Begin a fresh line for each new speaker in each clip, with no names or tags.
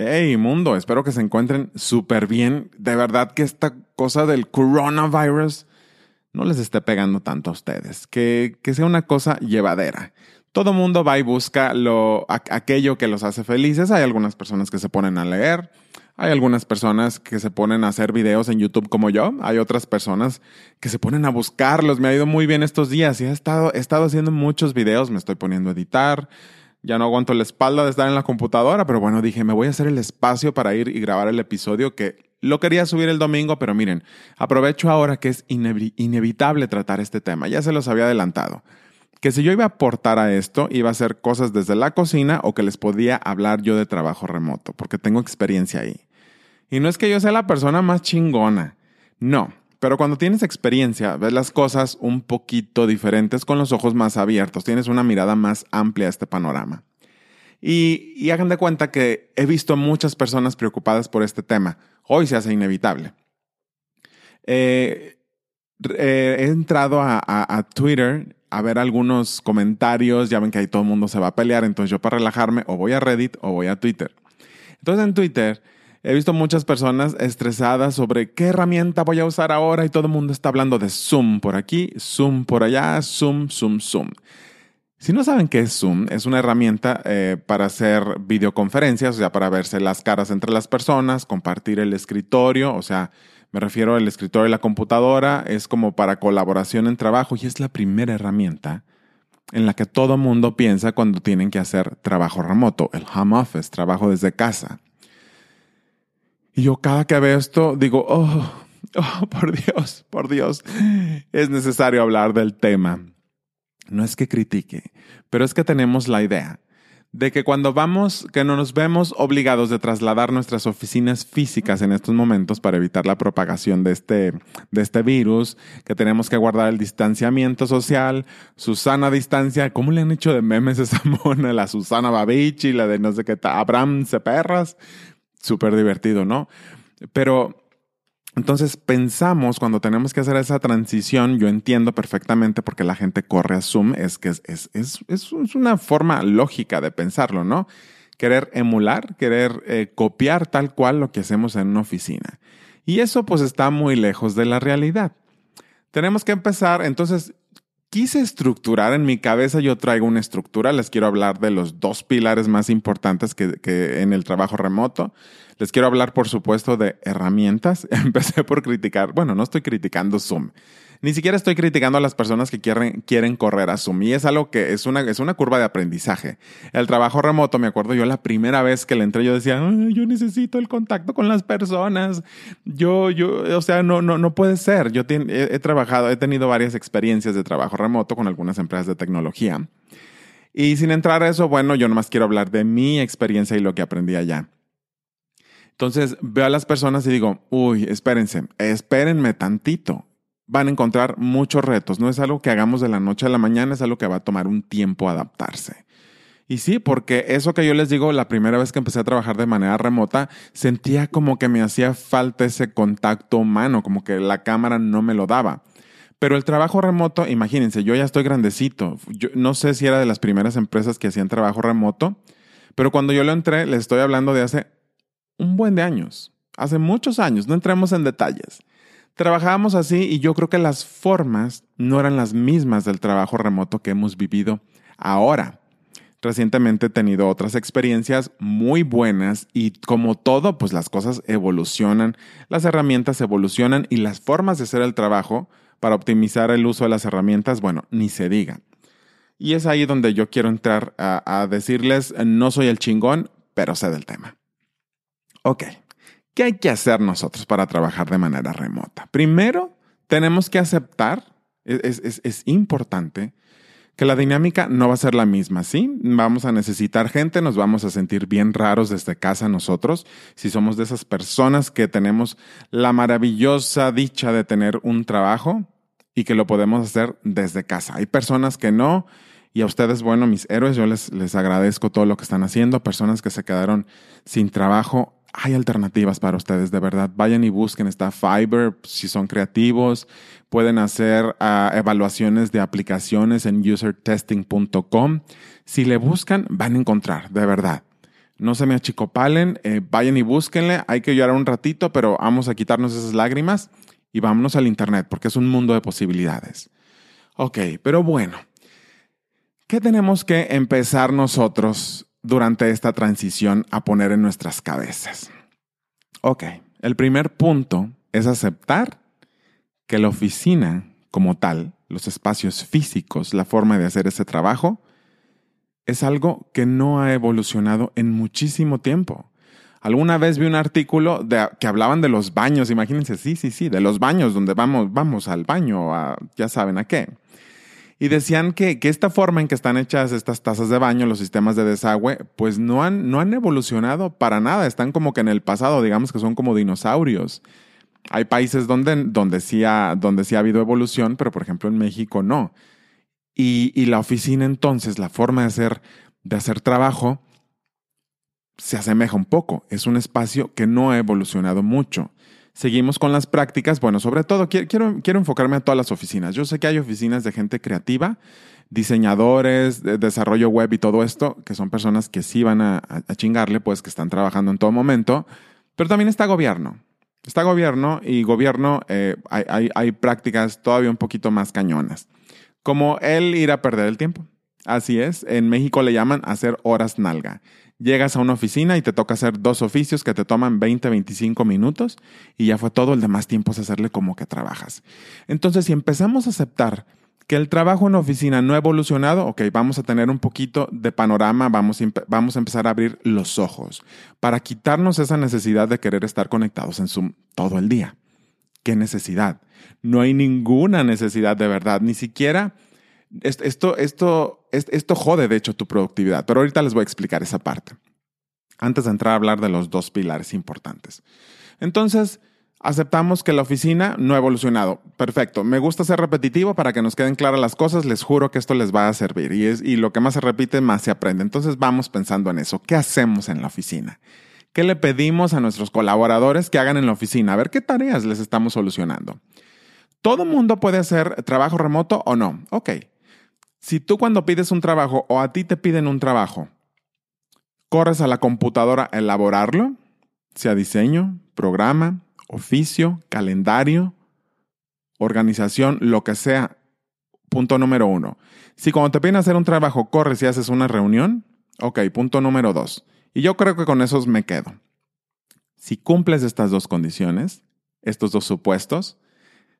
Hey, mundo, espero que se encuentren súper bien. De verdad que esta cosa del coronavirus no les esté pegando tanto a ustedes. Que, que sea una cosa llevadera. Todo mundo va y busca lo, aquello que los hace felices. Hay algunas personas que se ponen a leer. Hay algunas personas que se ponen a hacer videos en YouTube como yo. Hay otras personas que se ponen a buscarlos. Me ha ido muy bien estos días y he estado, he estado haciendo muchos videos. Me estoy poniendo a editar ya no aguanto la espalda de estar en la computadora, pero bueno, dije, me voy a hacer el espacio para ir y grabar el episodio que lo quería subir el domingo, pero miren, aprovecho ahora que es inevitable tratar este tema, ya se los había adelantado. Que si yo iba a aportar a esto, iba a hacer cosas desde la cocina o que les podía hablar yo de trabajo remoto, porque tengo experiencia ahí. Y no es que yo sea la persona más chingona, no, pero cuando tienes experiencia, ves las cosas un poquito diferentes con los ojos más abiertos, tienes una mirada más amplia a este panorama. Y, hagan de cuenta que he visto muchas personas preocupadas por este tema. Hoy se hace inevitable. Eh, eh, he entrado a, a, Twitter a ver algunos comentarios. Ya ven que ahí todo el mundo se va a pelear. Entonces yo para relajarme o voy a Reddit o voy a Twitter. Entonces en Twitter He visto muchas personas estresadas sobre qué herramienta voy a usar ahora y todo el mundo está hablando de Zoom por aquí, Zoom por allá, Zoom, Zoom, Zoom. Si no saben qué es Zoom, es una herramienta eh, para hacer videoconferencias, o sea, para verse las caras entre las personas, compartir el escritorio, o sea, me refiero al escritorio y la computadora, es como para colaboración en trabajo y es la primera herramienta en la que todo mundo piensa cuando tienen que hacer trabajo remoto, el home office, trabajo desde casa. Y yo cada que veo esto digo, oh, oh, por Dios, por Dios, es necesario hablar del tema. No es que critique, pero es que tenemos la idea de que cuando vamos, que no nos vemos obligados de trasladar nuestras oficinas físicas en estos momentos para evitar la propagación de este, de este virus, que tenemos que guardar el distanciamiento social, Susana distancia, ¿cómo le han hecho de memes esa mona? La Susana Babichi, la de no sé qué, Abraham Ceperras, súper divertido, ¿no? Pero entonces pensamos cuando tenemos que hacer esa transición, yo entiendo perfectamente porque la gente corre a Zoom, es que es, es, es, es una forma lógica de pensarlo, ¿no? Querer emular, querer eh, copiar tal cual lo que hacemos en una oficina. Y eso pues está muy lejos de la realidad. Tenemos que empezar, entonces quise estructurar en mi cabeza, yo traigo una estructura, les quiero hablar de los dos pilares más importantes que, que, en el trabajo remoto. Les quiero hablar, por supuesto, de herramientas. Empecé por criticar, bueno, no estoy criticando Zoom. Ni siquiera estoy criticando a las personas que quieren, quieren correr a Zoom. Y es algo que es una, es una curva de aprendizaje. El trabajo remoto, me acuerdo yo la primera vez que le entré, yo decía, yo necesito el contacto con las personas. Yo, yo, o sea, no, no, no puede ser. Yo he, he trabajado, he tenido varias experiencias de trabajo remoto con algunas empresas de tecnología. Y sin entrar a eso, bueno, yo nomás quiero hablar de mi experiencia y lo que aprendí allá. Entonces veo a las personas y digo, uy, espérense, espérenme tantito van a encontrar muchos retos. No es algo que hagamos de la noche a la mañana, es algo que va a tomar un tiempo adaptarse. Y sí, porque eso que yo les digo, la primera vez que empecé a trabajar de manera remota, sentía como que me hacía falta ese contacto humano, como que la cámara no me lo daba. Pero el trabajo remoto, imagínense, yo ya estoy grandecito. Yo no sé si era de las primeras empresas que hacían trabajo remoto, pero cuando yo lo entré, les estoy hablando de hace un buen de años, hace muchos años, no entremos en detalles. Trabajábamos así y yo creo que las formas no eran las mismas del trabajo remoto que hemos vivido ahora. Recientemente he tenido otras experiencias muy buenas y como todo, pues las cosas evolucionan, las herramientas evolucionan y las formas de hacer el trabajo para optimizar el uso de las herramientas, bueno, ni se diga. Y es ahí donde yo quiero entrar a, a decirles, no soy el chingón, pero sé del tema. Ok. ¿Qué hay que hacer nosotros para trabajar de manera remota? Primero, tenemos que aceptar, es, importante, que la dinámica no va a ser la misma, ¿sí? Vamos a necesitar gente, nos vamos a sentir bien raros desde casa nosotros, si somos de esas personas que tenemos la maravillosa dicha de tener un trabajo y que lo podemos hacer desde casa. Hay personas que no, y a ustedes, bueno, mis héroes, yo les, les agradezco todo lo que están haciendo, personas que se quedaron sin trabajo hay alternativas para ustedes, de verdad. Vayan y busquen, está Fiverr, si son creativos, pueden hacer ah, evaluaciones de aplicaciones en usertesting.com. Si le buscan, van a encontrar, de verdad. No se me achicopalen, eh, vayan y búsquenle. Hay que llorar un ratito, pero vamos a quitarnos esas lágrimas y vámonos al Internet, porque es un mundo de posibilidades. Ok, pero bueno, ¿qué tenemos que empezar nosotros durante esta transición a poner en nuestras cabezas? Ok, el primer punto es aceptar que la oficina como tal, los espacios físicos, la forma de hacer ese trabajo, es algo que no ha evolucionado en muchísimo tiempo. Alguna vez vi un artículo que hablaban de los baños, imagínense, sí, sí, sí, de los baños donde vamos, vamos al baño, ya saben a qué. Y decían que, que, esta forma en que están hechas estas tazas de baño, los sistemas de desagüe, pues no han, no han evolucionado para nada, están como que en el pasado, digamos que son como dinosaurios. Hay países donde, donde, sí ha, donde sí ha habido evolución, pero por ejemplo en México no. Y, y la oficina entonces, la forma de hacer, de hacer trabajo, se asemeja un poco. Es un espacio que no ha evolucionado mucho. Seguimos con las prácticas. Bueno, sobre todo quiero, quiero enfocarme a todas las oficinas. Yo sé que hay oficinas de gente creativa, diseñadores, de desarrollo web y todo esto, que son personas que sí van a, chingarle, pues que están trabajando en todo momento. Pero también está gobierno. Está gobierno y gobierno eh, hay, hay, prácticas todavía un poquito más cañonas, como el ir a perder el tiempo. Así es, en México le llaman hacer horas nalga. Llegas a una oficina y te toca hacer dos oficios que te toman 20, 25 minutos y ya fue todo, el demás tiempo es hacerle como que trabajas. Entonces, si empezamos a aceptar que el trabajo en oficina no ha evolucionado, ok, vamos a tener un poquito de panorama, vamos, vamos a empezar a abrir los ojos para quitarnos esa necesidad de querer estar conectados en Zoom todo el día. ¿Qué necesidad? No hay ninguna necesidad de verdad, ni siquiera esto, esto, esto jode de hecho tu productividad, pero ahorita les voy a explicar esa parte. Antes de entrar a hablar de los dos pilares importantes. Entonces, Aceptamos que la oficina no ha evolucionado. Perfecto. Me gusta ser repetitivo para que nos queden claras las cosas. Les juro que esto les va a servir. Y, es, y lo que más se repite, más se aprende. Entonces vamos pensando en eso. ¿Qué hacemos en la oficina? ¿Qué le pedimos a nuestros colaboradores que hagan en la oficina? A ver qué tareas les estamos solucionando. ¿Todo mundo puede hacer trabajo remoto o no? Ok. Si tú cuando pides un trabajo o a ti te piden un trabajo, corres a la computadora a elaborarlo, sea diseño, programa, oficio, calendario, organización, lo que sea. Punto número uno. Si cuando te piden hacer un trabajo corres y haces una reunión, ok, punto número dos. Y yo creo que con esos me quedo. Si cumples estas dos condiciones, estos dos supuestos,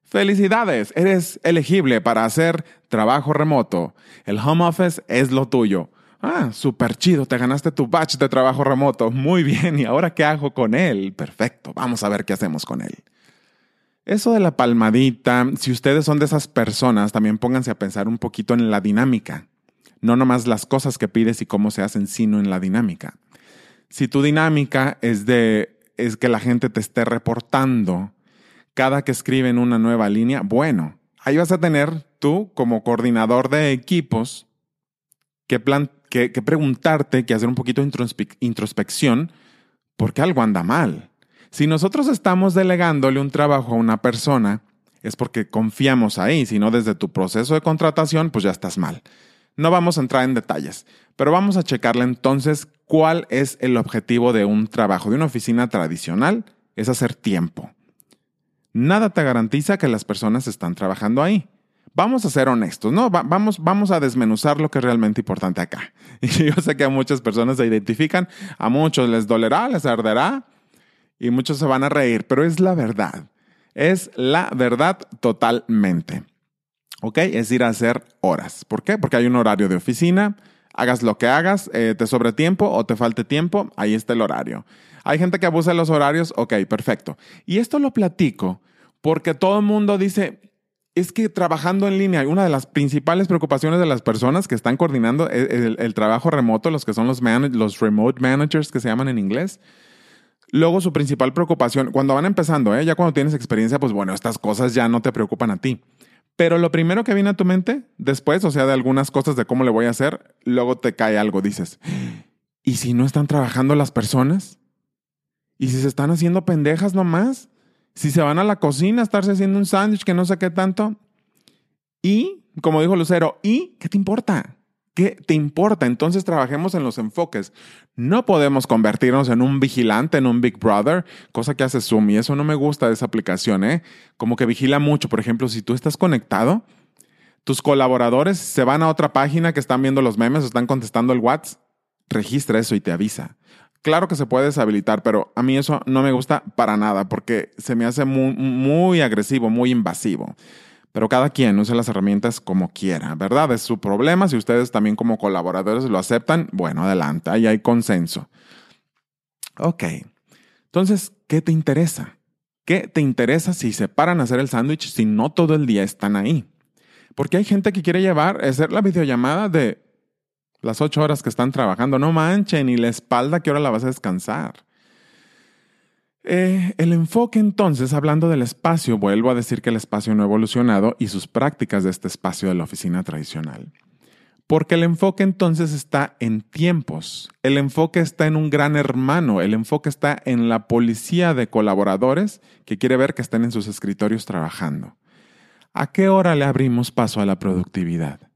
felicidades, eres elegible para hacer trabajo remoto. El home office es lo tuyo. Ah, súper chido, te ganaste tu batch de trabajo remoto. Muy bien, ¿y ahora qué hago con él? Perfecto, vamos a ver qué hacemos con él. Eso de la palmadita, si ustedes son de esas personas, también pónganse a pensar un poquito en la dinámica. No nomás las cosas que pides y cómo se hacen, sino en la dinámica. Si tu dinámica es de es que la gente te esté reportando cada que escriben una nueva línea, bueno, ahí vas a tener tú como coordinador de equipos que, plan, que, preguntarte, que hacer un poquito de introspección, porque algo anda mal. Si nosotros estamos delegándole un trabajo a una persona, es porque confiamos ahí, si no desde tu proceso de contratación, pues ya estás mal. No vamos a entrar en detalles, pero vamos a checarle entonces cuál es el objetivo de un trabajo de una oficina tradicional, es hacer tiempo. Nada te garantiza que las personas están trabajando ahí vamos a ser honestos, ¿no? vamos, vamos a desmenuzar lo que es realmente importante acá. Y yo sé que a muchas personas se identifican, a muchos les dolerá, les arderá y muchos se van a reír, pero es la verdad. Es la verdad totalmente. ¿Ok? Es ir a hacer horas. ¿Por qué? Porque hay un horario de oficina. Hagas lo que hagas, eh, te sobre tiempo o te falte tiempo, ahí está el horario. Hay gente que abusa de los horarios, ok, perfecto. Y esto lo platico porque todo el mundo dice, es que trabajando en línea, una de las principales preocupaciones de las personas que están coordinando el, trabajo remoto, los que son los, los remote managers que se llaman en inglés, luego su principal preocupación, cuando van empezando, ¿eh? ya cuando tienes experiencia, pues bueno, estas cosas ya no te preocupan a ti. Pero lo primero que viene a tu mente después, o sea, de algunas cosas de cómo le voy a hacer, luego te cae algo, dices, ¿y si no están trabajando las personas? ¿Y si se están haciendo pendejas nomás? Si se van a la cocina a estarse haciendo un sándwich que no sé qué tanto. Y, como dijo Lucero, ¿y qué te importa? ¿Qué te importa? Entonces trabajemos en los enfoques. No podemos convertirnos en un vigilante, en un Big Brother, cosa que hace Zoom y eso no me gusta de esa aplicación, ¿eh? Como que vigila mucho. Por ejemplo, si tú estás conectado, tus colaboradores se van a otra página que están viendo los memes o están contestando el WhatsApp, registra eso y te avisa. Claro que se puede deshabilitar, pero a mí eso no me gusta para nada porque se me hace muy, agresivo, muy invasivo. Pero cada quien use las herramientas como quiera, ¿verdad? Es su problema. Si ustedes también como colaboradores lo aceptan, bueno, adelante, ahí hay consenso. Ok, entonces, ¿qué te interesa? ¿Qué te interesa si se paran a hacer el sándwich si no todo el día están ahí? Porque hay gente que quiere llevar, hacer la videollamada de las ocho horas que están trabajando. No manchen, y la espalda, ¿qué hora la vas a descansar? Eh, el enfoque entonces, hablando del espacio, vuelvo a decir que el espacio no ha evolucionado y sus prácticas de este espacio de la oficina tradicional. Porque el enfoque entonces está en tiempos, el enfoque está en un gran hermano, el enfoque está en la policía de colaboradores que quiere ver que estén en sus escritorios trabajando. ¿A qué hora le abrimos paso a la productividad?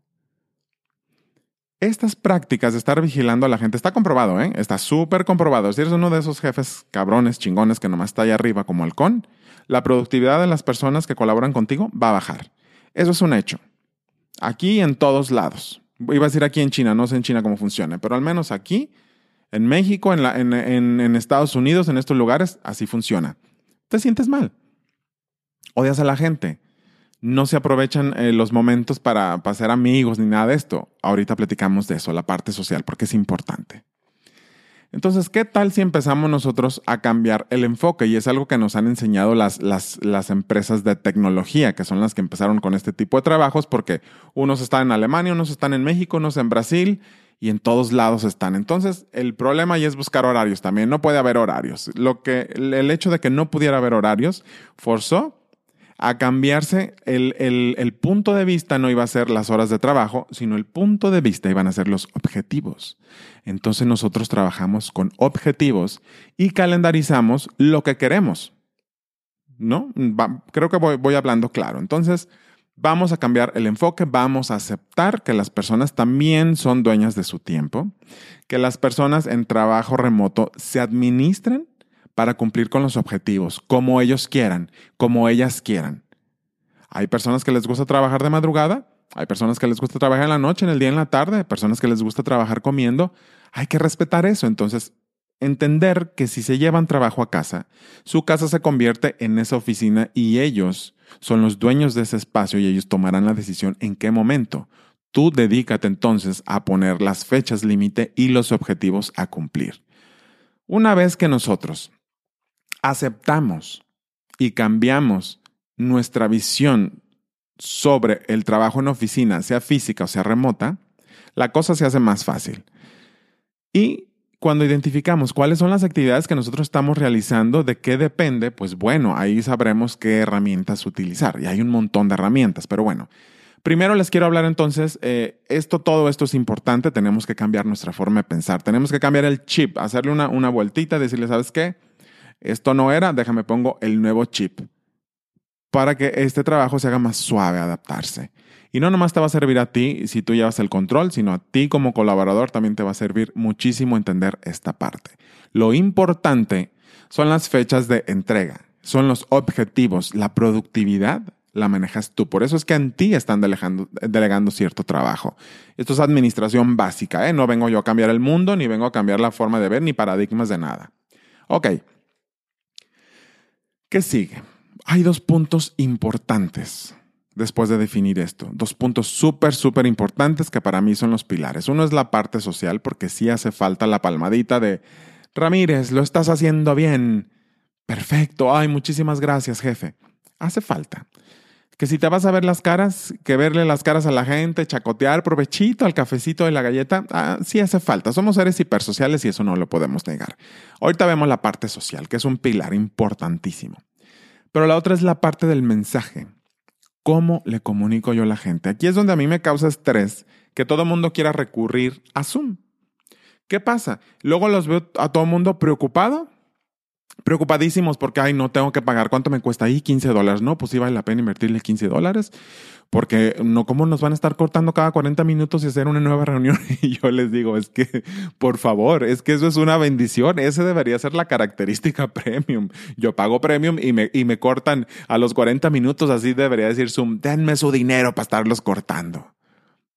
Estas prácticas de estar vigilando a la gente está comprobado, ¿eh? Está súper comprobado. Si eres uno de esos jefes cabrones, chingones que nomás está ahí arriba como halcón, la productividad de las personas que colaboran contigo va a bajar. Eso es un hecho. Aquí en todos lados. Iba a decir aquí en China, no sé en China cómo funciona, pero al menos aquí, en México, en, en Estados Unidos, en estos lugares, así funciona. Te sientes mal. Odias a la gente no se aprovechan eh, los momentos para, para ser amigos ni nada de esto. Ahorita platicamos de eso, la parte social, porque es importante. Entonces, ¿qué tal si empezamos nosotros a cambiar el enfoque? Y es algo que nos han enseñado las, las, las, empresas de tecnología, que son las que empezaron con este tipo de trabajos, porque unos están en Alemania, unos están en México, unos en Brasil, y en todos lados están. Entonces, el problema ahí es buscar horarios también. No puede haber horarios. Lo que, el hecho de que no pudiera haber horarios forzó a cambiarse, el, punto de vista no iba a ser las horas de trabajo, sino el punto de vista iban a ser los objetivos. Entonces nosotros trabajamos con objetivos y calendarizamos lo que queremos. ¿No? creo que voy, voy hablando claro. Entonces, vamos a cambiar el enfoque, vamos a aceptar que las personas también son dueñas de su tiempo, que las personas en trabajo remoto se administren para cumplir con los objetivos, como ellos quieran, como ellas quieran. Hay personas que les gusta trabajar de madrugada, hay personas que les gusta trabajar en la noche, en el día, en la tarde, hay personas que les gusta trabajar comiendo. Hay que respetar eso. Entonces, entender que si se llevan trabajo a casa, su casa se convierte en esa oficina y ellos son los dueños de ese espacio y ellos tomarán la decisión en qué momento. Tú dedícate entonces a poner las fechas límite y los objetivos a cumplir. Una vez que nosotros aceptamos y cambiamos nuestra visión sobre el trabajo en oficina, sea física o sea remota, la cosa se hace más fácil. Y cuando identificamos cuáles son las actividades que nosotros estamos realizando, de qué depende, pues bueno, ahí sabremos qué herramientas utilizar. Y hay un montón de herramientas, pero bueno. Primero les quiero hablar entonces, eh, esto, todo esto es importante, tenemos que cambiar nuestra forma de pensar, tenemos que cambiar el chip, hacerle una, una vueltita, decirle, ¿sabes qué? Esto no era, déjame pongo el nuevo chip para que este trabajo se haga más suave adaptarse. Y no nomás te va a servir a ti si tú llevas el control, sino a ti como colaborador también te va a servir muchísimo entender esta parte. Lo importante son las fechas de entrega, son los objetivos, la productividad la manejas tú. Por eso es que en ti están delegando, delegando cierto trabajo. Esto es administración básica, ¿eh? No vengo yo a cambiar el mundo, ni vengo a cambiar la forma de ver, ni paradigmas de nada. Ok, ¿Qué sigue? Hay dos puntos importantes después de definir esto. Dos puntos súper, súper importantes que para mí son los pilares. Uno es la parte social, porque sí hace falta la palmadita de, Ramírez, lo estás haciendo bien. Perfecto. Ay, muchísimas gracias, jefe. Hace falta. Que si te vas a ver las caras, que verle las caras a la gente, chacotear, provechito al cafecito de la galleta, ah, sí hace falta. Somos seres hipersociales y eso no lo podemos negar. Ahorita vemos la parte social, que es un pilar importantísimo. Pero la otra es la parte del mensaje. ¿Cómo le comunico yo a la gente? Aquí es donde a mí me causa estrés que todo el mundo quiera recurrir a Zoom. ¿Qué pasa? Luego los veo a todo el mundo preocupado preocupadísimos porque, ay, no tengo que pagar, ¿cuánto me cuesta ahí? 15 dólares. No, pues sí vale la pena invertirle 15 dólares, porque no, ¿cómo nos van a estar cortando cada 40 minutos y hacer una nueva reunión? Y yo les digo, es que, por favor, es que eso es una bendición, ese debería ser la característica premium. Yo pago premium y me, y me cortan a los 40 minutos, así debería decir Zoom, denme su dinero para estarlos cortando.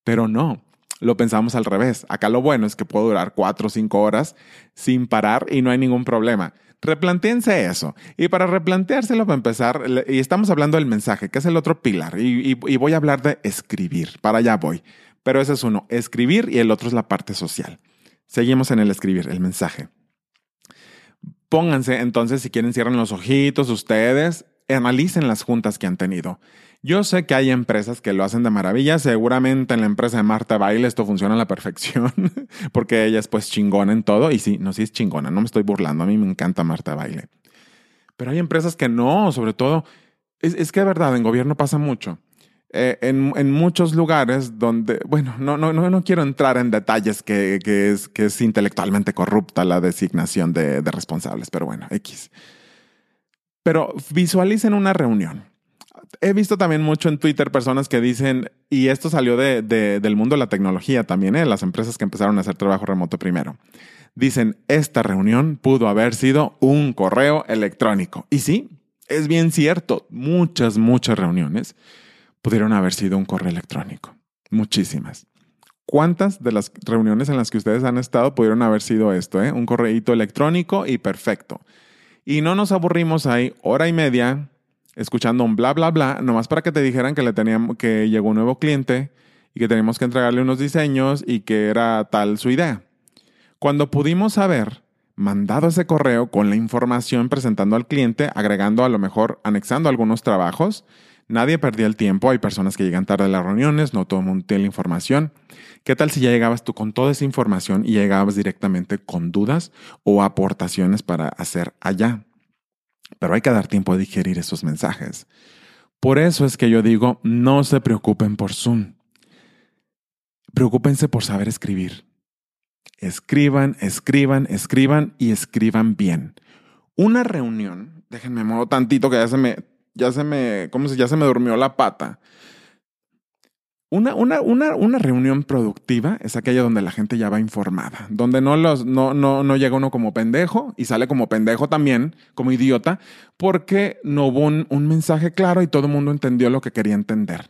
Pero no, lo pensamos al revés. Acá lo bueno es que puedo durar 4 o 5 horas sin parar y no hay ningún problema. Replanteense eso. Y para replanteárselo, para empezar, y estamos hablando del mensaje, que es el otro pilar, y, voy a hablar de escribir. Para allá voy. Pero ese es uno, escribir, y el otro es la parte social. Seguimos en el escribir, el mensaje. Pónganse entonces, si quieren, cierren los ojitos ustedes, analicen las juntas que han tenido. Yo sé que hay empresas que lo hacen de maravilla. Seguramente en la empresa de Marta Baile esto funciona a la perfección, porque ella es pues chingona en todo. Y sí, no, sí es chingona, no me estoy burlando. A mí me encanta Marta Baile. Pero hay empresas que no, sobre todo, es, que de verdad, en gobierno pasa mucho. Eh, en, muchos lugares donde, bueno, no, no, no, no quiero entrar en detalles que, es, que es intelectualmente corrupta la designación de, de responsables, pero bueno, X. Pero visualicen una reunión he visto también mucho en Twitter personas que dicen, y esto salió de, del mundo de la tecnología también, ¿eh? las empresas que empezaron a hacer trabajo remoto primero. Dicen, esta reunión pudo haber sido un correo electrónico. Y sí, es bien cierto, muchas, muchas reuniones pudieron haber sido un correo electrónico. Muchísimas. ¿Cuántas de las reuniones en las que ustedes han estado pudieron haber sido esto? Eh? Un correíto electrónico y perfecto. Y no nos aburrimos ahí hora y media escuchando un bla, bla, bla, nomás para que te dijeran que, le teníamos, que llegó un nuevo cliente y que teníamos que entregarle unos diseños y que era tal su idea. Cuando pudimos haber mandado ese correo con la información presentando al cliente, agregando a lo mejor, anexando algunos trabajos, nadie perdía el tiempo, hay personas que llegan tarde a las reuniones, no todo el mundo tiene la información. ¿Qué tal si ya llegabas tú con toda esa información y llegabas directamente con dudas o aportaciones para hacer allá? Pero hay que dar tiempo a digerir esos mensajes. Por eso es que yo digo, no se preocupen por Zoom. Preocúpense por saber escribir. Escriban, escriban, escriban y escriban bien. Una reunión, déjenme modo tantito que ya se me, ya se me, ¿cómo se, ya se me durmió la pata. Una, una, una, una, reunión productiva es aquella donde la gente ya va informada, donde no, los, no, no, no llega uno como pendejo y sale como pendejo también, como idiota, porque no hubo un, un mensaje claro y todo el mundo entendió lo que quería entender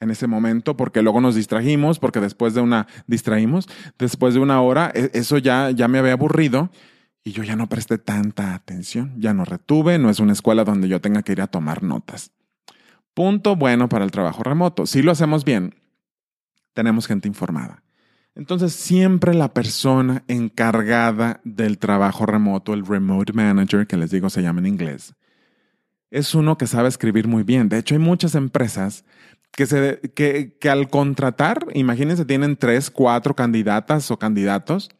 en ese momento, porque luego nos distrajimos, porque después de una, distraímos, después de una hora, e, eso ya, ya me había aburrido y yo ya no presté tanta atención, ya no retuve, no es una escuela donde yo tenga que ir a tomar notas. Punto bueno para el trabajo remoto. Si lo hacemos bien, tenemos gente informada. Entonces, siempre la persona encargada del trabajo remoto, el remote manager, que les digo se llama en inglés, es uno que sabe escribir muy bien. De hecho, hay muchas empresas que, se, que, que al contratar, imagínense, tienen tres, cuatro candidatas o candidatos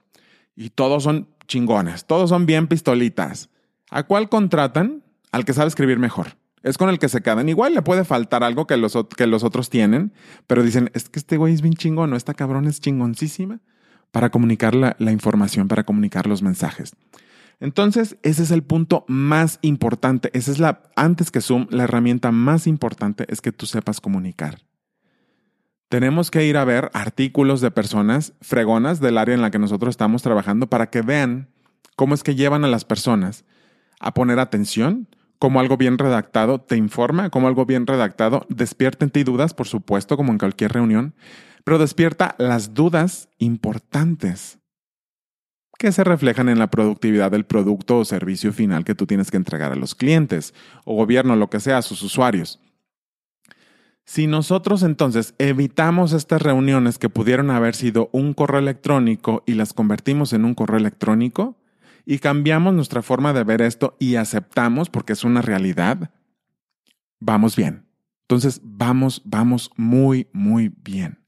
y todos son chingones, todos son bien pistolitas. ¿A cuál contratan? Al que sabe escribir mejor. Es con el que se quedan. Igual le puede faltar algo que los, que los otros tienen, pero dicen, es que este güey es bien chingón, ¿no? Esta cabrón es chingoncísima para comunicar la, la información, para comunicar los mensajes. Entonces, ese es el punto más importante. Esa es la, antes que Zoom, la herramienta más importante es que tú sepas comunicar. Tenemos que ir a ver artículos de personas fregonas del área en la que nosotros estamos trabajando para que vean cómo es que llevan a las personas a poner atención, como algo bien redactado te informa, como algo bien redactado despierta en ti dudas, por supuesto, como en cualquier reunión, pero despierta las dudas importantes que se reflejan en la productividad del producto o servicio final que tú tienes que entregar a los clientes o gobierno, lo que sea, a sus usuarios. Si nosotros entonces evitamos estas reuniones que pudieron haber sido un correo electrónico y las convertimos en un correo electrónico, y cambiamos nuestra forma de ver esto y aceptamos porque es una realidad, vamos bien. Entonces, vamos, vamos muy, muy bien.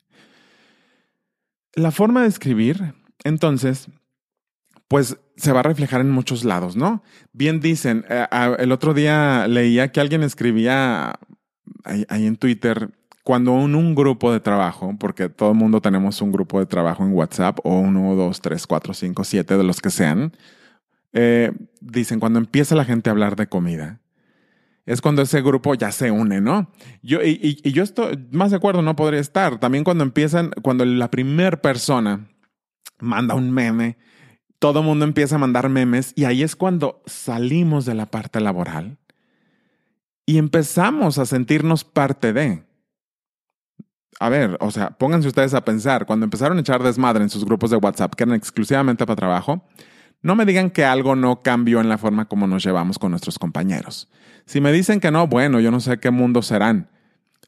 La forma de escribir, entonces, pues se va a reflejar en muchos lados, ¿no? Bien dicen, eh, el otro día leía que alguien escribía ahí, en Twitter, cuando en un grupo de trabajo, porque todo el mundo tenemos un grupo de trabajo en WhatsApp, o uno, dos, tres, cuatro, cinco, siete, de los que sean, eh, dicen, cuando empieza la gente a hablar de comida, es cuando ese grupo ya se une, ¿no? Yo, y, y, yo estoy más de acuerdo, no podría estar. También cuando empiezan, cuando la primera persona manda un meme, todo el mundo empieza a mandar memes y ahí es cuando salimos de la parte laboral y empezamos a sentirnos parte de. A ver, o sea, pónganse ustedes a pensar, cuando empezaron a echar desmadre en sus grupos de WhatsApp, que eran exclusivamente para trabajo, no me digan que algo no cambió en la forma como nos llevamos con nuestros compañeros. Si me dicen que no, bueno, yo no sé qué mundo serán.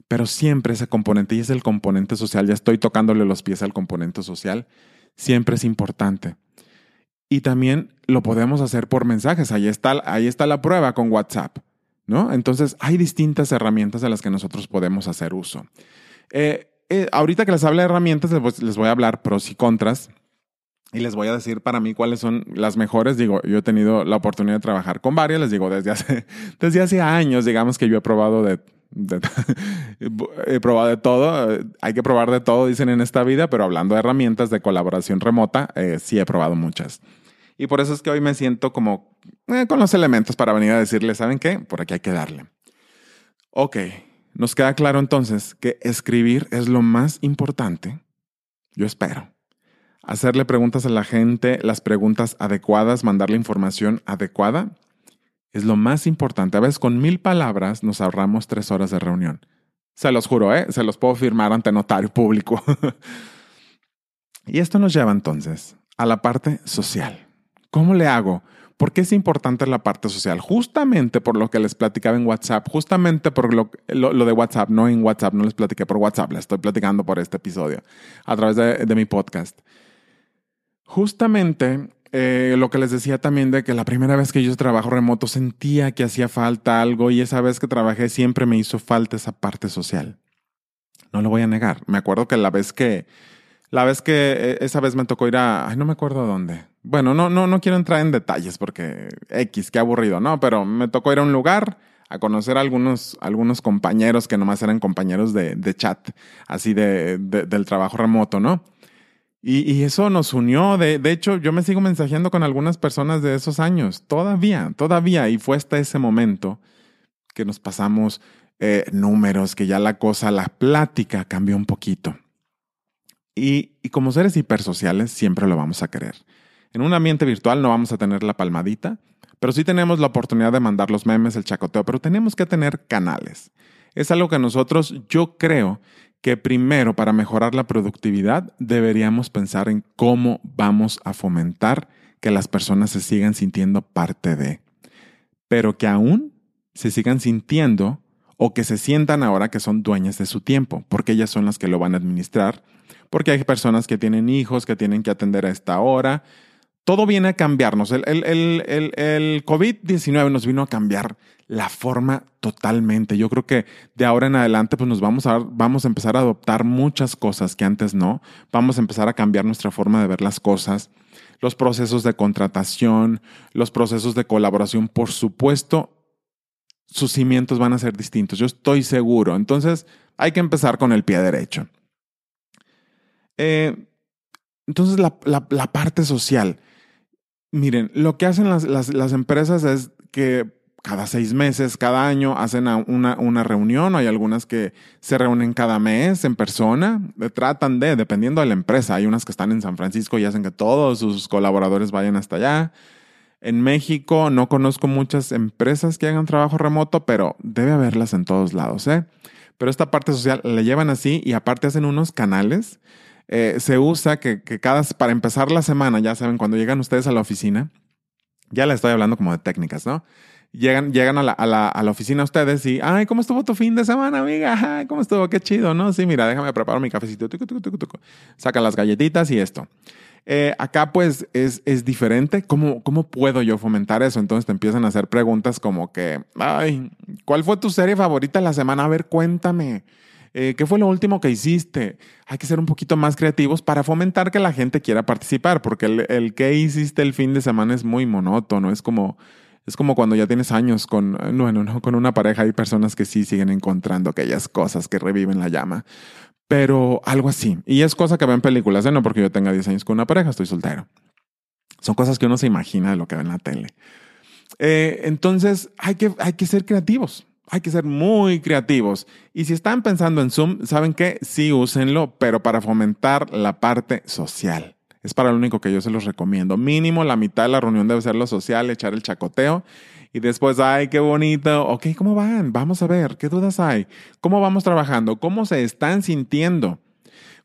Pero siempre ese componente, y es el componente social, ya estoy tocándole los pies al componente social, siempre es importante. Y también lo podemos hacer por mensajes. Ahí está, ahí está la prueba con WhatsApp. ¿no? Entonces, hay distintas herramientas de las que nosotros podemos hacer uso. Eh, eh, ahorita que les hable de herramientas, les voy a hablar pros y contras y les voy a decir para mí cuáles son las mejores. Digo, yo he tenido la oportunidad de trabajar con varias, les digo, desde hace, desde hace años, digamos que yo he probado de, he probado de todo. Hay que probar de todo, dicen en esta vida, pero hablando de herramientas de colaboración remota, eh, sí he probado muchas. Y por eso es que hoy me siento como eh, con los elementos para venir a decirles, ¿saben qué? Por aquí hay que darle. Ok, nos queda claro entonces que escribir es lo más importante. Yo espero hacerle preguntas a la gente, las preguntas adecuadas, mandarle información adecuada, es lo más importante. A veces con mil palabras nos ahorramos tres horas de reunión. Se los juro, ¿eh? Se los puedo firmar ante notario público. y esto nos lleva entonces a la parte social. ¿Cómo le hago? ¿Por qué es importante la parte social? Justamente por lo que les platicaba en WhatsApp, justamente por lo, lo, de WhatsApp, no en WhatsApp, no les platiqué por WhatsApp, les estoy platicando por este episodio, a través de mi podcast. Justamente eh, lo que les decía también de que la primera vez que yo trabajo remoto sentía que hacía falta algo y esa vez que trabajé siempre me hizo falta esa parte social. No lo voy a negar. Me acuerdo que la vez que, la vez que eh, esa vez me tocó ir a, ay, no me acuerdo a dónde. Bueno, no, no, no quiero entrar en detalles porque X, qué aburrido, ¿no? Pero me tocó ir a un lugar a conocer a algunos, algunos compañeros que nomás eran compañeros de, de chat, así de, del trabajo remoto, ¿no? Y, eso nos unió. De, hecho, yo me sigo mensajeando con algunas personas de esos años. Todavía, todavía. Y fue hasta ese momento que nos pasamos eh, números, que ya la cosa, la plática cambió un poquito. Y, y como seres hipersociales siempre lo vamos a querer. En un ambiente virtual no vamos a tener la palmadita, pero sí tenemos la oportunidad de mandar los memes, el chacoteo, pero tenemos que tener canales. Es algo que nosotros, yo creo que primero para mejorar la productividad deberíamos pensar en cómo vamos a fomentar que las personas se sigan sintiendo parte de, pero que aún se sigan sintiendo o que se sientan ahora que son dueñas de su tiempo, porque ellas son las que lo van a administrar, porque hay personas que tienen hijos que tienen que atender a esta hora. Todo viene a cambiarnos. El, el, el, el COVID-19 nos vino a cambiar la forma totalmente. Yo creo que de ahora en adelante pues nos vamos a, vamos a empezar a adoptar muchas cosas que antes no. Vamos a empezar a cambiar nuestra forma de ver las cosas, los procesos de contratación, los procesos de colaboración, por supuesto, sus cimientos van a ser distintos. Yo estoy seguro. Entonces hay que empezar con el pie derecho. Eh, entonces la, la, parte social. Miren, lo que hacen las, las, las empresas es que cada seis meses, cada año hacen una, una reunión. Hay algunas que se reúnen cada mes en persona. Eh, tratan de, dependiendo de la empresa, hay unas que están en San Francisco y hacen que todos sus colaboradores vayan hasta allá. En México no conozco muchas empresas que hagan trabajo remoto, pero debe haberlas en todos lados, ¿eh? Pero esta parte social la llevan así y aparte hacen unos canales. Eh, se usa que, que cada, para empezar la semana, ya saben, cuando llegan ustedes a la oficina, ya les estoy hablando como de técnicas, ¿no? llegan, llegan a la, a, la, a la oficina ustedes y, ay, ¿cómo estuvo tu fin de semana, amiga? Ay, ¿Cómo estuvo? Qué chido, ¿no? Sí, mira, déjame preparar mi cafecito. Sacan las galletitas y esto. Eh, acá pues es, es diferente. ¿Cómo, ¿Cómo puedo yo fomentar eso? Entonces te empiezan a hacer preguntas como que, ay, ¿cuál fue tu serie favorita la semana? A ver, cuéntame. Eh, ¿Qué fue lo último que hiciste? Hay que ser un poquito más creativos para fomentar que la gente quiera participar, porque el, que hiciste el fin de semana es muy monótono, es como, es como cuando ya tienes años con, bueno, no, con una pareja, hay personas que sí siguen encontrando aquellas cosas que reviven la llama. Pero algo así. Y es cosa que ven películas, ¿eh? no porque yo tenga 10 años con una pareja, estoy soltero. Son cosas que uno se imagina de lo que ve en la tele. Eh, entonces, hay que, hay que ser creativos. Hay que ser muy creativos. Y si están pensando en Zoom, ¿saben qué? Sí, úsenlo, pero para fomentar la parte social. Es para lo único que yo se los recomiendo. Mínimo la mitad de la reunión debe ser lo social, echar el chacoteo. Y después, ay, qué bonito. Ok, ¿cómo van? Vamos a ver, ¿qué dudas hay? ¿Cómo vamos trabajando? ¿Cómo se están sintiendo?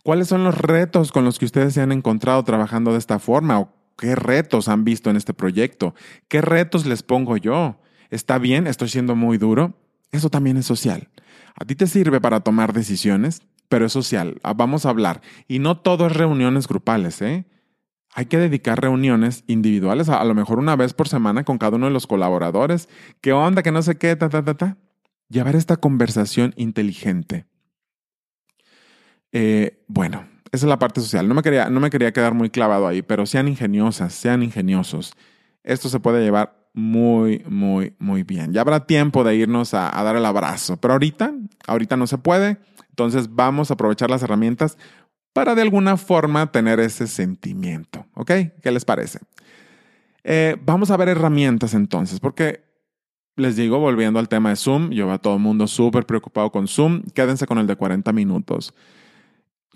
¿Cuáles son los retos con los que ustedes se han encontrado trabajando de esta forma? ¿O qué retos han visto en este proyecto? ¿Qué retos les pongo yo? ¿Está bien? ¿Estoy siendo muy duro? Eso también es social. A ti te sirve para tomar decisiones, pero es social. Ah, vamos a hablar. Y no todo es reuniones grupales, ¿eh? Hay que dedicar reuniones individuales, a, lo mejor una vez por semana con cada uno de los colaboradores. ¿Qué onda? Que no sé qué, ta, ta, ta, ta. Llevar esta conversación inteligente. Eh, bueno, esa es la parte social. No me, quería, no me quería quedar muy clavado ahí, pero sean ingeniosas, sean ingeniosos. Esto se puede llevar muy, muy, muy bien. Ya habrá tiempo de irnos a, dar el abrazo, pero ahorita, ahorita no se puede. Entonces vamos a aprovechar las herramientas para de alguna forma tener ese sentimiento. ¿Ok? ¿Qué les parece? Eh, vamos a ver herramientas entonces, porque les digo, volviendo al tema de Zoom, yo a todo el mundo súper preocupado con Zoom. Quédense con el de 40 minutos.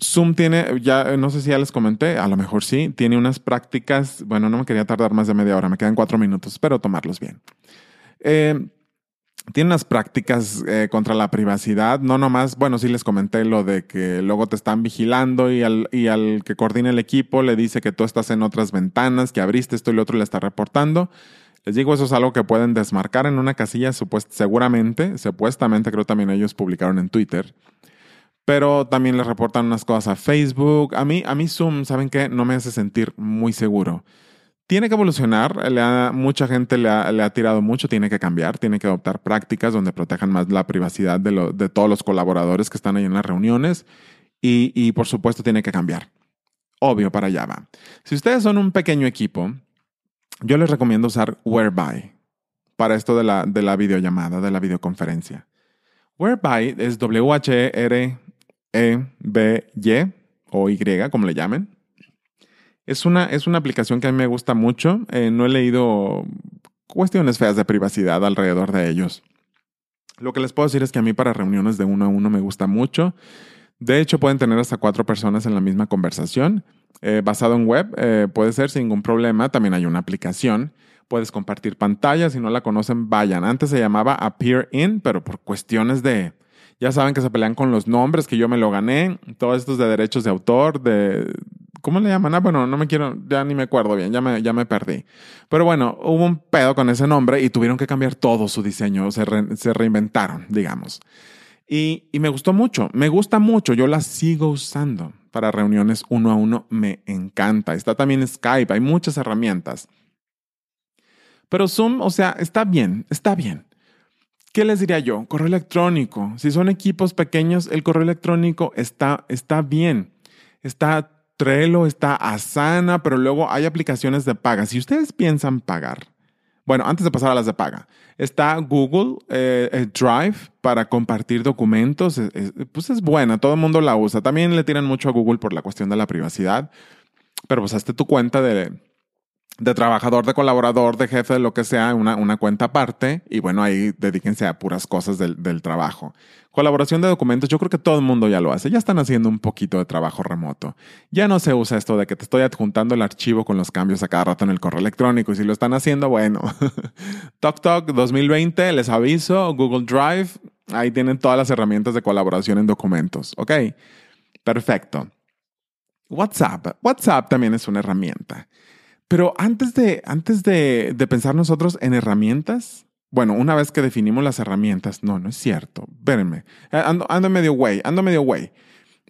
Zoom tiene, ya no sé si ya les comenté, a lo mejor sí, tiene unas prácticas, bueno, no me quería tardar más de media hora, me quedan cuatro minutos, espero tomarlos bien. Eh, tiene unas prácticas eh, contra la privacidad, no nomás, bueno, sí les comenté lo de que luego te están vigilando y al, y al que coordina el equipo le dice que tú estás en otras ventanas, que abriste esto y lo otro le está reportando. Les digo, eso es algo que pueden desmarcar en una casilla, seguramente, supuestamente creo también ellos publicaron en Twitter pero también le reportan unas cosas a Facebook. A mí, a mí Zoom, ¿saben qué? No me hace sentir muy seguro. Tiene que evolucionar, le mucha gente le ha, tirado mucho, tiene que cambiar, tiene que adoptar prácticas donde protejan más la privacidad de, todos los colaboradores que están ahí en las reuniones y, y, por supuesto tiene que cambiar. Obvio para Java. Si ustedes son un pequeño equipo, yo les recomiendo usar Whereby para esto de la, de la videollamada, de la videoconferencia. Whereby es W-H-R e, B, Y o Y, como le llamen. Es una, es una aplicación que a mí me gusta mucho. Eh, no he leído cuestiones feas de privacidad alrededor de ellos. Lo que les puedo decir es que a mí para reuniones de uno a uno me gusta mucho. De hecho, pueden tener hasta cuatro personas en la misma conversación. Eh, basado en web, eh, puede ser sin ningún problema. También hay una aplicación. Puedes compartir pantalla. Si no la conocen, vayan. Antes se llamaba Appear In, pero por cuestiones de, ya saben que se pelean con los nombres, que yo me lo gané, todos estos de derechos de autor, de... ¿Cómo le llaman? Ah, bueno, no me quiero, ya ni me acuerdo bien, ya me, ya me perdí. Pero bueno, hubo un pedo con ese nombre y tuvieron que cambiar todo su diseño, se, se reinventaron, digamos. Y, y me gustó mucho, me gusta mucho, yo la sigo usando para reuniones uno a uno, me encanta. Está también Skype, hay muchas herramientas. Pero Zoom, o sea, está bien, está bien. ¿Qué les diría yo? Correo electrónico. Si son equipos pequeños, el correo electrónico está, está bien. Está Trello, está Asana, pero luego hay aplicaciones de paga. Si ustedes piensan pagar, bueno, antes de pasar a las de paga, está Google eh, eh, Drive para compartir documentos. pues es buena, todo el mundo la usa. También le tiran mucho a Google por la cuestión de la privacidad, pero pues hazte tu cuenta de de trabajador, de colaborador, de jefe, de lo que sea, una, una cuenta aparte y bueno, ahí dedíquense a puras cosas del, del, trabajo. Colaboración de documentos, yo creo que todo el mundo ya lo hace, ya están haciendo un poquito de trabajo remoto. Ya no se usa esto de que te estoy adjuntando el archivo con los cambios a cada rato en el correo electrónico y si lo están haciendo, bueno, TokTok 2020, les aviso, Google Drive, ahí tienen todas las herramientas de colaboración en documentos, ¿ok? Perfecto. WhatsApp, WhatsApp también es una herramienta. Pero antes de, antes de, pensar nosotros en herramientas, bueno, una vez que definimos las herramientas, no, no es cierto. Vérenme, eh, ando, ando medio güey, ando medio güey.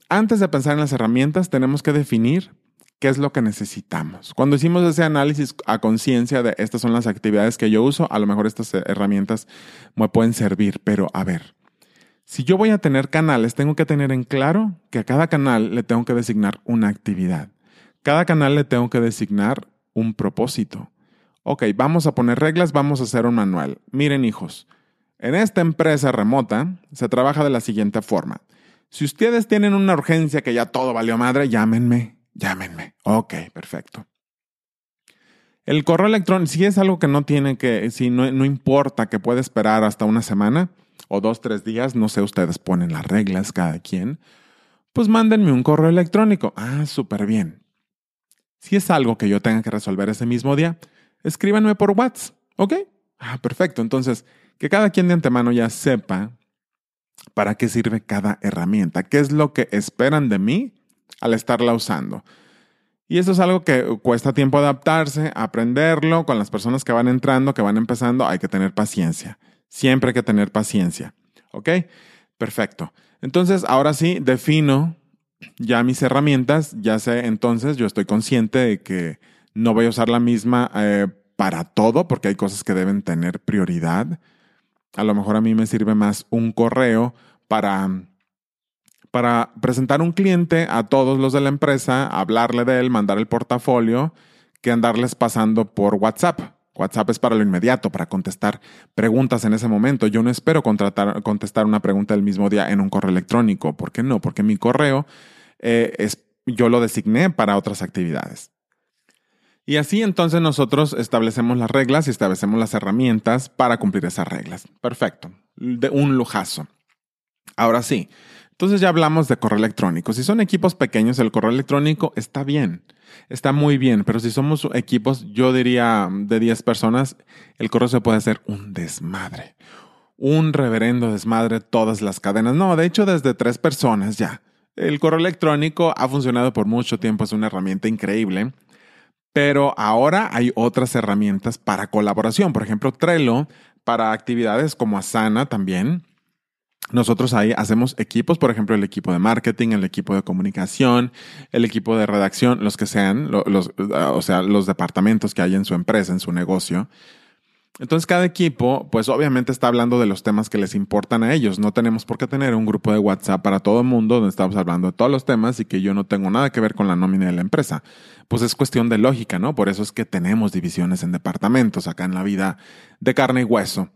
Antes de pensar en las herramientas, tenemos que definir qué es lo que necesitamos. Cuando hicimos ese análisis a conciencia de estas son las actividades que yo uso, a lo mejor estas herramientas me pueden servir, pero a ver, si yo voy a tener canales, tengo que tener en claro que a cada canal le tengo que designar una actividad. Cada canal le tengo que designar un propósito. Ok, vamos a poner reglas, vamos a hacer un manual. Miren hijos, en esta empresa remota se trabaja de la siguiente forma. Si ustedes tienen una urgencia que ya todo valió madre, llámenme, llámenme. Ok, perfecto. El correo electrónico, si es algo que no tiene que, si no, no importa que puede esperar hasta una semana o dos, tres días, no sé, ustedes ponen las reglas cada quien, pues mándenme un correo electrónico. Ah, súper bien. Si es algo que yo tenga que resolver ese mismo día, escríbanme por WhatsApp, ¿ok? Ah, perfecto. Entonces, que cada quien de antemano ya sepa para qué sirve cada herramienta, qué es lo que esperan de mí al estarla usando. Y eso es algo que cuesta tiempo adaptarse, aprenderlo con las personas que van entrando, que van empezando. Hay que tener paciencia. Siempre hay que tener paciencia. ¿Ok? Perfecto. Entonces, ahora sí, defino ya mis herramientas. Ya sé, entonces, yo estoy consciente de que no voy a usar la misma eh, para todo, porque hay cosas que deben tener prioridad. A lo mejor a mí me sirve más un correo para para presentar un cliente a todos los de la empresa, hablarle de él, mandar el portafolio, que andarles pasando por WhatsApp. WhatsApp es para lo inmediato, para contestar preguntas en ese momento. Yo no espero contestar una pregunta el mismo día en un correo electrónico. ¿Por qué no? Porque mi correo eh, es, yo lo designé para otras actividades. Y así entonces nosotros establecemos las reglas y establecemos las herramientas para cumplir esas reglas. Perfecto. De un lujazo. Ahora sí, entonces ya hablamos de correo electrónico. Si son equipos pequeños, el correo electrónico está bien, está muy bien, pero si somos equipos, yo diría de 10 personas, el correo se puede hacer un desmadre. Un reverendo desmadre todas las cadenas. No, de hecho desde tres personas ya. El correo electrónico ha funcionado por mucho tiempo, es una herramienta increíble. Pero ahora hay otras herramientas para colaboración. Por ejemplo, Trello para actividades como Asana también nosotros ahí hacemos equipos, por ejemplo, el equipo de marketing, el equipo de comunicación, el equipo de redacción, los que sean, los, o sea, los departamentos que hay en su empresa, en su negocio. Entonces, cada equipo, pues obviamente está hablando de los temas que les importan a ellos. No tenemos por qué tener un grupo de WhatsApp para todo el mundo donde estamos hablando de todos los temas y que yo no tengo nada que ver con la nómina de la empresa. Pues es cuestión de lógica, ¿no? Por eso es que tenemos divisiones en departamentos acá en la vida de carne y hueso.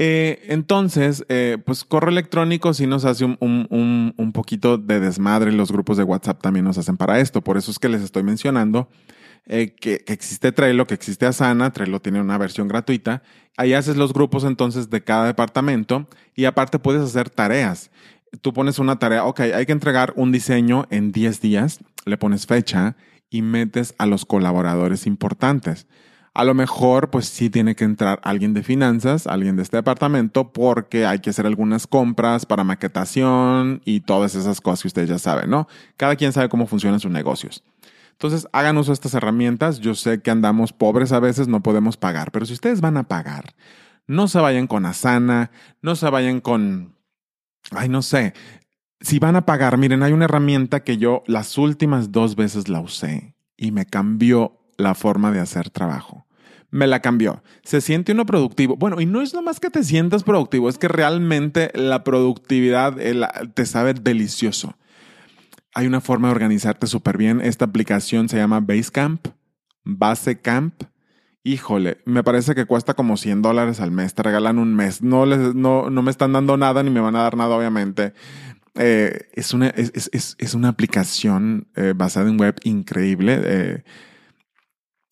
Eh, entonces, eh, pues correo electrónico sí nos hace un, un, un, poquito de desmadre. Los grupos de WhatsApp también nos hacen para esto. Por eso es que les estoy mencionando eh, que, existe Trello, que existe Asana. Trello tiene una versión gratuita. Ahí haces los grupos entonces de cada departamento y aparte puedes hacer tareas. Tú pones una tarea, ok, hay que entregar un diseño en 10 días, le pones fecha y metes a los colaboradores importantes. A lo mejor, pues sí tiene que entrar alguien de finanzas, alguien de este departamento, porque hay que hacer algunas compras para maquetación y todas esas cosas que ustedes ya saben, ¿no? Cada quien sabe cómo funcionan sus negocios. Entonces, hagan uso estas herramientas. Yo sé que andamos pobres a veces, no podemos pagar, pero si ustedes van a pagar, no se vayan con Asana, no se vayan con, ay, no sé. Si van a pagar, miren, hay una herramienta que yo las últimas dos veces la usé y me cambió la forma de hacer trabajo me la cambió. Se siente uno productivo. Bueno, y no es nomás que te sientas productivo, es que realmente la productividad te sabe delicioso. Hay una forma de organizarte súper bien. Esta aplicación se llama Basecamp, Basecamp. Híjole, me parece que cuesta como 100 dólares al mes. Te regalan un mes. No, les, no, no me están dando nada ni me van a dar nada, obviamente. Eh, es, una, es, es, es, una aplicación eh, basada en web increíble. Eh,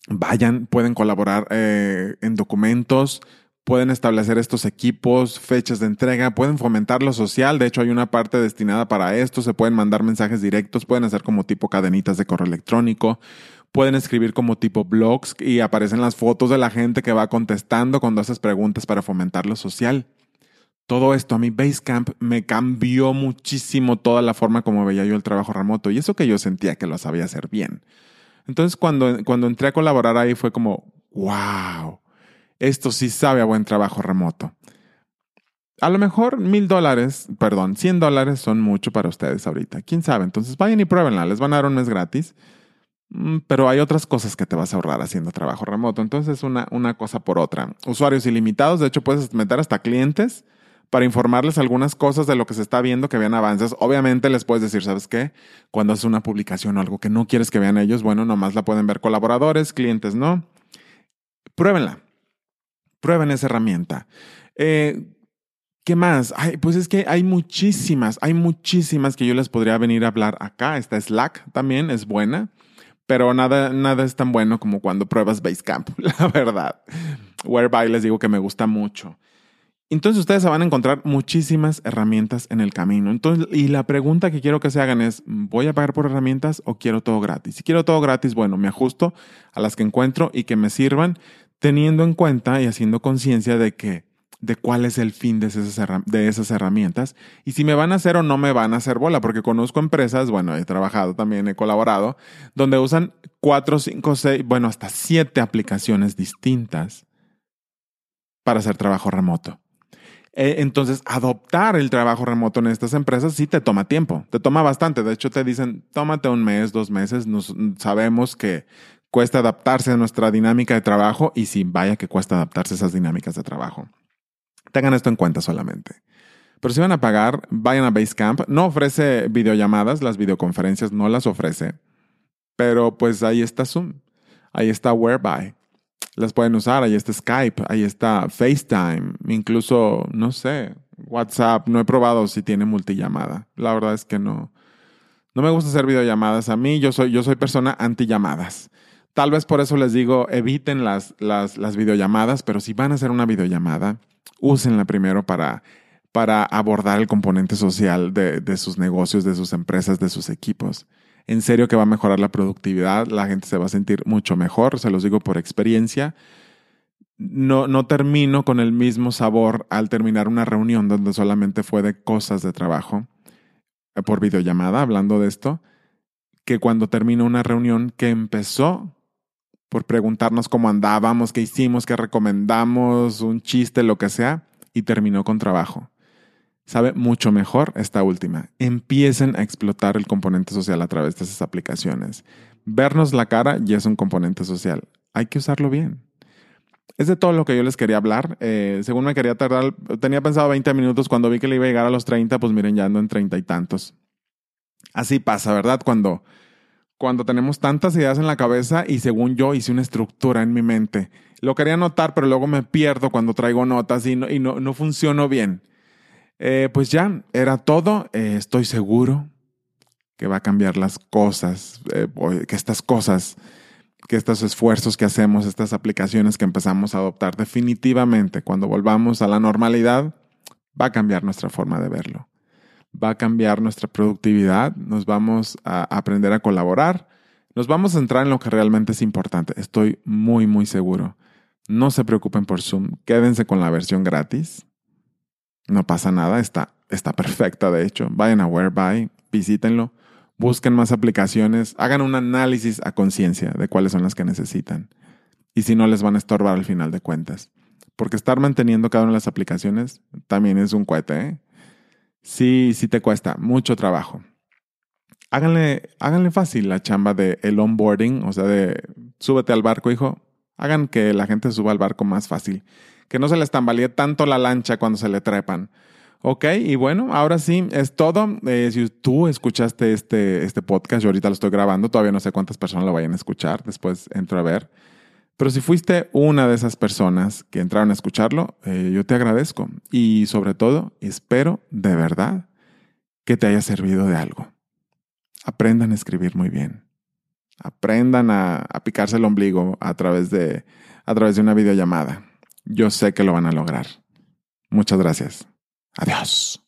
vayan, pueden colaborar en documentos, pueden establecer estos equipos, fechas de entrega, pueden fomentar lo social. De hecho, hay una parte destinada para esto. Se pueden mandar mensajes directos, pueden hacer como tipo cadenitas de correo electrónico, pueden escribir como tipo blogs y aparecen las fotos de la gente que va contestando cuando haces preguntas para fomentar lo social. Todo esto a mi Basecamp me cambió muchísimo toda la forma como veía yo el trabajo remoto y eso que yo sentía que lo sabía hacer bien. Entonces, cuando, cuando entré a colaborar ahí fue como, wow, esto sí sabe a buen trabajo remoto. A lo mejor mil dólares, perdón, cien dólares son mucho para ustedes ahorita. ¿Quién sabe? Entonces vayan y pruébenla. Les van a dar un mes gratis. Mm, pero hay otras cosas que te vas a ahorrar haciendo trabajo remoto. Entonces, una, una cosa por otra. Usuarios ilimitados. De hecho, puedes meter hasta clientes para informarles algunas cosas de lo que se está viendo, que vean avances. Obviamente les puedes decir, ¿sabes qué? Cuando haces una publicación o algo que no quieres que vean ellos, bueno, nomás la pueden ver colaboradores, clientes, ¿no? Pruébenla. Prueben esa herramienta. Eh, ¿Qué más? Pues es que hay muchísimas, hay muchísimas que yo les podría venir a hablar acá. Esta Slack también es buena pero nada, nada es tan bueno como cuando pruebas Basecamp, la verdad. Whereby les digo que me gusta mucho. Entonces ustedes van a encontrar muchísimas herramientas en el camino. Y la pregunta que quiero que se hagan es, ¿voy a pagar por herramientas o quiero todo gratis? Si quiero todo gratis, bueno, me ajusto a las que encuentro y que me sirvan, teniendo en cuenta y haciendo conciencia de que de cuál es el fin de esas, de esas herramientas y si me van a hacer o no me van a hacer bola, porque conozco empresas, bueno, he trabajado también, he colaborado, donde usan cuatro, cinco, seis, bueno, hasta siete aplicaciones distintas para hacer trabajo remoto. Eh, entonces, adoptar el trabajo remoto en estas empresas sí te toma tiempo, te toma bastante. De hecho, te dicen, tómate un mes, dos meses. Nos, sabemos que cuesta adaptarse a nuestra dinámica de trabajo y sí, vaya que cuesta adaptarse a esas dinámicas de trabajo. Tengan esto en cuenta solamente. Pero si van a pagar, vayan a Basecamp. No ofrece videollamadas, las videoconferencias no las ofrece. Pero pues ahí está Zoom, ahí está Whereby las pueden usar. Ahí está Skype, ahí está FaceTime, incluso, no sé, WhatsApp. No he probado si tiene multillamada. La verdad es que no. No me gusta hacer videollamadas. A mí, yo soy, yo soy persona anti llamadas. Tal vez por eso les digo, eviten las, las, las videollamadas, pero si van a hacer una videollamada, úsenla primero para, para abordar el componente social de, de sus negocios, de sus empresas, de sus equipos en serio que va a mejorar la productividad, la gente se va a sentir mucho mejor, se los digo por experiencia. No, no termino con el mismo sabor al terminar una reunión donde solamente fue de cosas de trabajo eh, por videollamada, hablando de esto, que cuando termino una reunión que empezó por preguntarnos cómo andábamos, qué hicimos, qué recomendamos, un chiste, lo que sea, y terminó con trabajo sabe mucho mejor esta última. Empiecen a explotar el componente social a través de esas aplicaciones. Vernos la cara ya es un componente social. Hay que usarlo bien. Es de todo lo que yo les quería hablar. Eh, según me quería tardar, tenía pensado 20 minutos. Cuando vi que le iba a llegar a los 30, pues miren, ya ando en 30 y tantos. Así pasa, ¿verdad? Cuando, cuando tenemos tantas ideas en la cabeza y según yo hice una estructura en mi mente. Lo quería notar, pero luego me pierdo cuando traigo notas y no, y no, no funciono bien. Eh, pues ya, era todo. Eh, estoy seguro que va a cambiar las cosas, eh, que estas cosas, que estos esfuerzos que hacemos, estas aplicaciones que empezamos a adoptar definitivamente cuando volvamos a la normalidad, va a cambiar nuestra forma de verlo. Va a cambiar nuestra productividad, nos vamos a aprender a colaborar, nos vamos a centrar en lo que realmente es importante. Estoy muy, muy seguro. No se preocupen por Zoom, quédense con la versión gratis no pasa nada, está, está perfecta de hecho. Vayan a Whereby, visítenlo, busquen más aplicaciones, hagan un análisis a conciencia de cuáles son las que necesitan. Y si no, les van a estorbar al final de cuentas. Porque estar manteniendo cada una de las aplicaciones también es un cohete. ¿eh? Sí, sí te cuesta mucho trabajo. Háganle, háganle fácil la chamba de el onboarding, o sea, de súbete al barco, hijo. Hagan que la gente suba al barco más fácil que no se les tambalee tanto la lancha cuando se le trepan. Ok, y bueno, ahora sí, es todo. Eh, si tú escuchaste este, este podcast, yo ahorita lo estoy grabando, todavía no sé cuántas personas lo vayan a escuchar, después entro a ver. Pero si fuiste una de esas personas que entraron a escucharlo, eh, yo te agradezco y sobre todo espero de verdad que te haya servido de algo. Aprendan a escribir muy bien. Aprendan a, picarse el ombligo a través de, a través de una videollamada. Yo sé que lo van a lograr. Muchas gracias. Adiós.